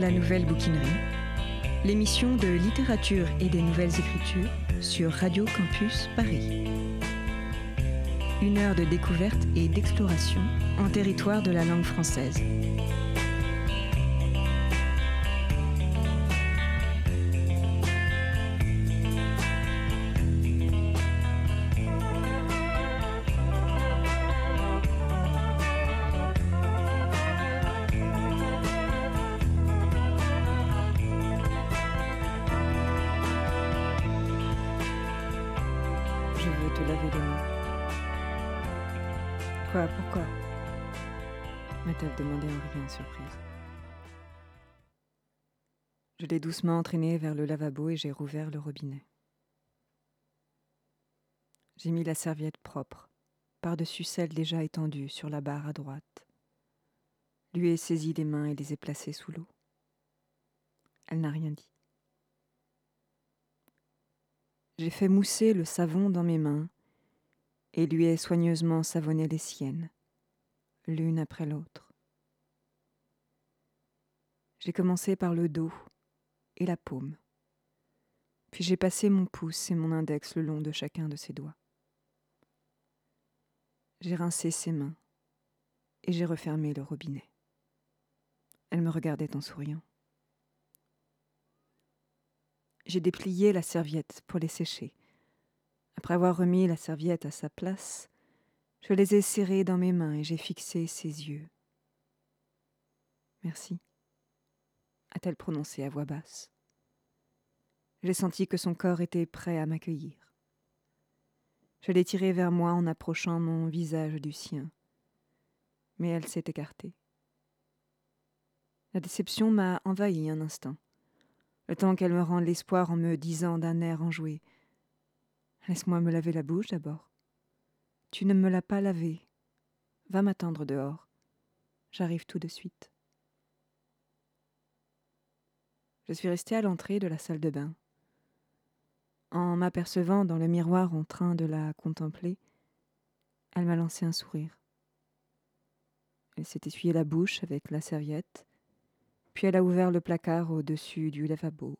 La Nouvelle Bouquinerie, l'émission de littérature et des nouvelles écritures sur Radio Campus Paris. Une heure de découverte et d'exploration en territoire de la langue française. Quoi Pourquoi? M'a-t-elle demandé en riant surprise. Je l'ai doucement entraînée vers le lavabo et j'ai rouvert le robinet. J'ai mis la serviette propre, par-dessus celle déjà étendue sur la barre à droite. Lui ai saisi les mains et les ai placées sous l'eau. Elle n'a rien dit. J'ai fait mousser le savon dans mes mains et lui ai soigneusement savonné les siennes, l'une après l'autre. J'ai commencé par le dos et la paume, puis j'ai passé mon pouce et mon index le long de chacun de ses doigts. J'ai rincé ses mains et j'ai refermé le robinet. Elle me regardait en souriant. J'ai déplié la serviette pour les sécher. Après avoir remis la serviette à sa place, je les ai serrées dans mes mains et j'ai fixé ses yeux. Merci, a-t-elle prononcé à voix basse. J'ai senti que son corps était prêt à m'accueillir. Je l'ai tiré vers moi en approchant mon visage du sien, mais elle s'est écartée. La déception m'a envahi un instant le temps qu'elle me rende l'espoir en me disant d'un air enjoué Laisse-moi me laver la bouche d'abord. Tu ne me l'as pas lavée. Va m'attendre dehors. J'arrive tout de suite. Je suis restée à l'entrée de la salle de bain. En m'apercevant dans le miroir en train de la contempler, elle m'a lancé un sourire. Elle s'est essuyée la bouche avec la serviette, puis elle a ouvert le placard au-dessus du lavabo.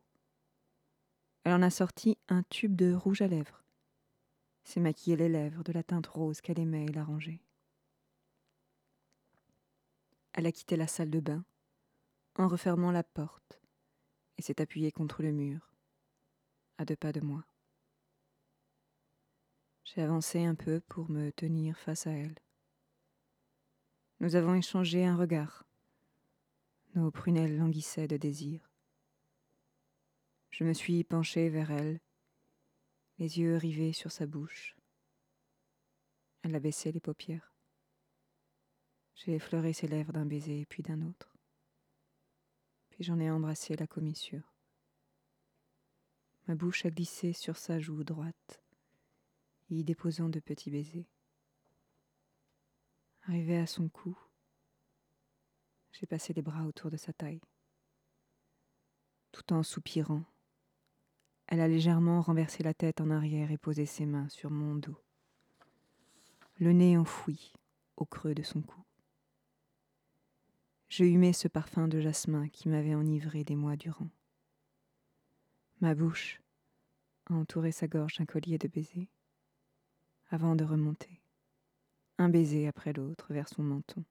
Elle en a sorti un tube de rouge à lèvres. S'est maquillé les lèvres de la teinte rose qu'elle aimait et l'a rangée. Elle a quitté la salle de bain en refermant la porte et s'est appuyée contre le mur, à deux pas de moi. J'ai avancé un peu pour me tenir face à elle. Nous avons échangé un regard nos prunelles languissaient de désir. Je me suis penché vers elle, les yeux rivés sur sa bouche. Elle a baissé les paupières. J'ai effleuré ses lèvres d'un baiser puis d'un autre. Puis j'en ai embrassé la commissure. Ma bouche a glissé sur sa joue droite, y déposant de petits baisers. Arrivé à son cou, j'ai passé les bras autour de sa taille. Tout en soupirant, elle a légèrement renversé la tête en arrière et posé ses mains sur mon dos, le nez enfoui au creux de son cou. Je humais ce parfum de jasmin qui m'avait enivré des mois durant. Ma bouche a entouré sa gorge d'un collier de baisers, avant de remonter, un baiser après l'autre vers son menton.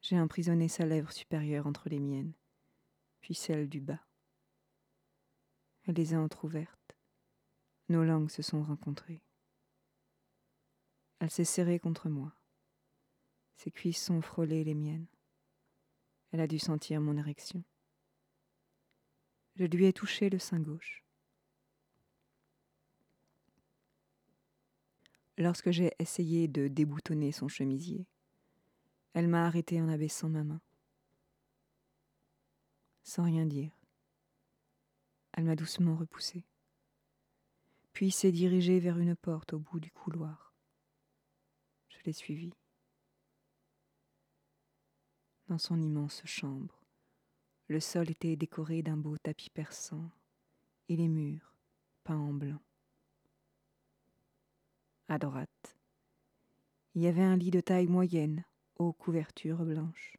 J'ai emprisonné sa lèvre supérieure entre les miennes, puis celle du bas. Les a entr'ouvertes. Nos langues se sont rencontrées. Elle s'est serrée contre moi. Ses cuisses sont frôlées les miennes. Elle a dû sentir mon érection. Je lui ai touché le sein gauche. Lorsque j'ai essayé de déboutonner son chemisier, elle m'a arrêté en abaissant ma main. Sans rien dire, elle m'a doucement repoussé, puis s'est dirigée vers une porte au bout du couloir. Je l'ai suivie. Dans son immense chambre, le sol était décoré d'un beau tapis persan et les murs peints en blanc. À droite, il y avait un lit de taille moyenne aux couvertures blanches.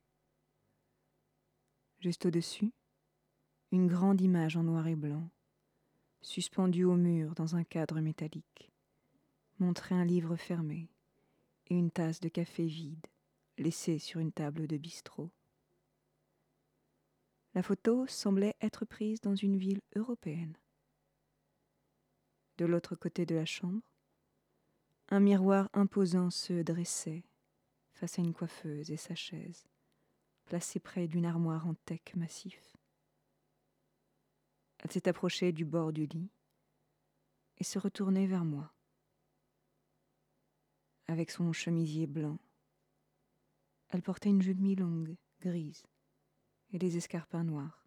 Juste au-dessus, une grande image en noir et blanc, suspendue au mur dans un cadre métallique, montrait un livre fermé et une tasse de café vide laissée sur une table de bistrot. La photo semblait être prise dans une ville européenne. De l'autre côté de la chambre, un miroir imposant se dressait face à une coiffeuse et sa chaise placée près d'une armoire en teck massif. Elle s'est approchée du bord du lit et se retournait vers moi. Avec son chemisier blanc, elle portait une jupe mi-longue, grise, et des escarpins noirs.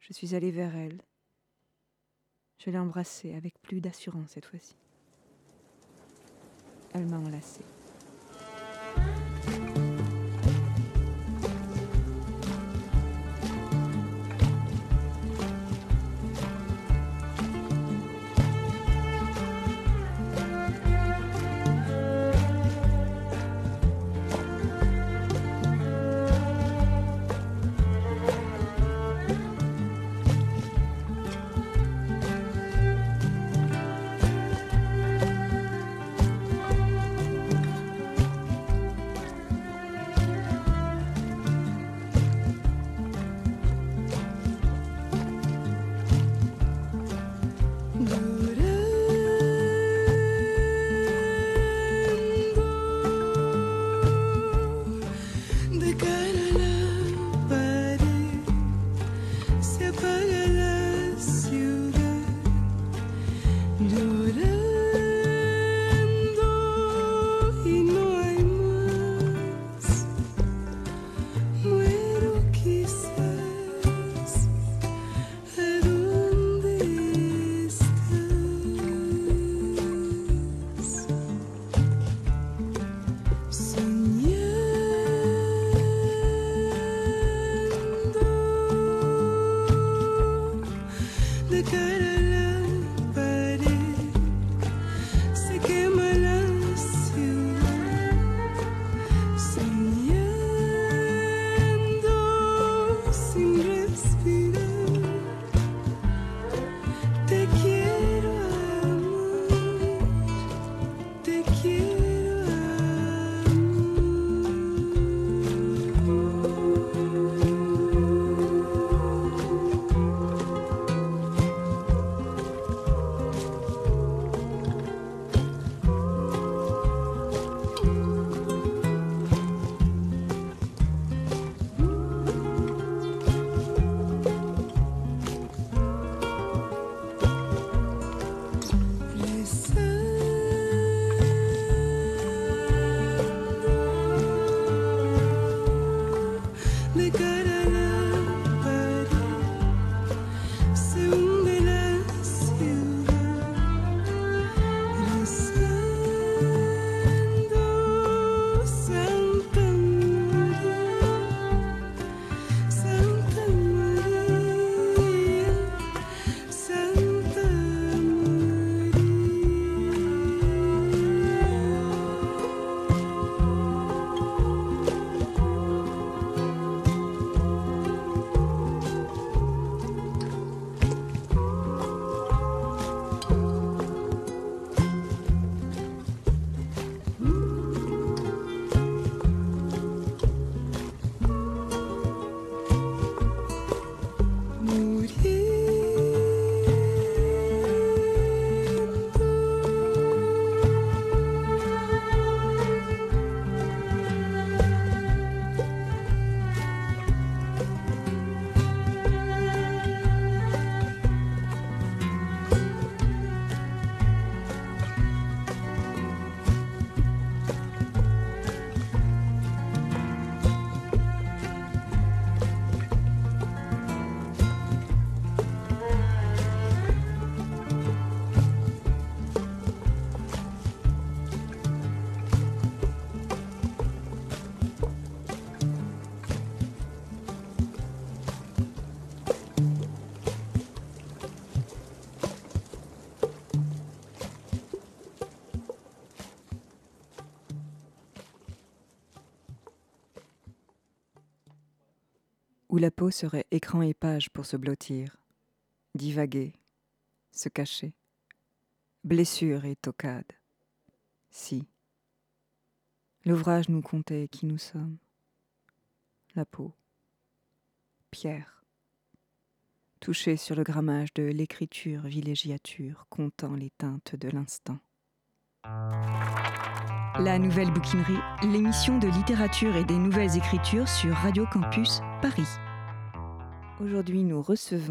Je suis allée vers elle. Je l'ai embrassée avec plus d'assurance cette fois-ci. Elle m'a enlacée. Do-do. speak. Où la peau serait écran et page pour se blottir, divaguer, se cacher, blessure et tocade. Si. L'ouvrage nous comptait qui nous sommes. La peau. Pierre. Touché sur le grammage de l'écriture villégiature, comptant les teintes de l'instant. La Nouvelle Bouquinerie, l'émission de littérature et des nouvelles écritures sur Radio Campus Paris. Aujourd'hui, nous recevons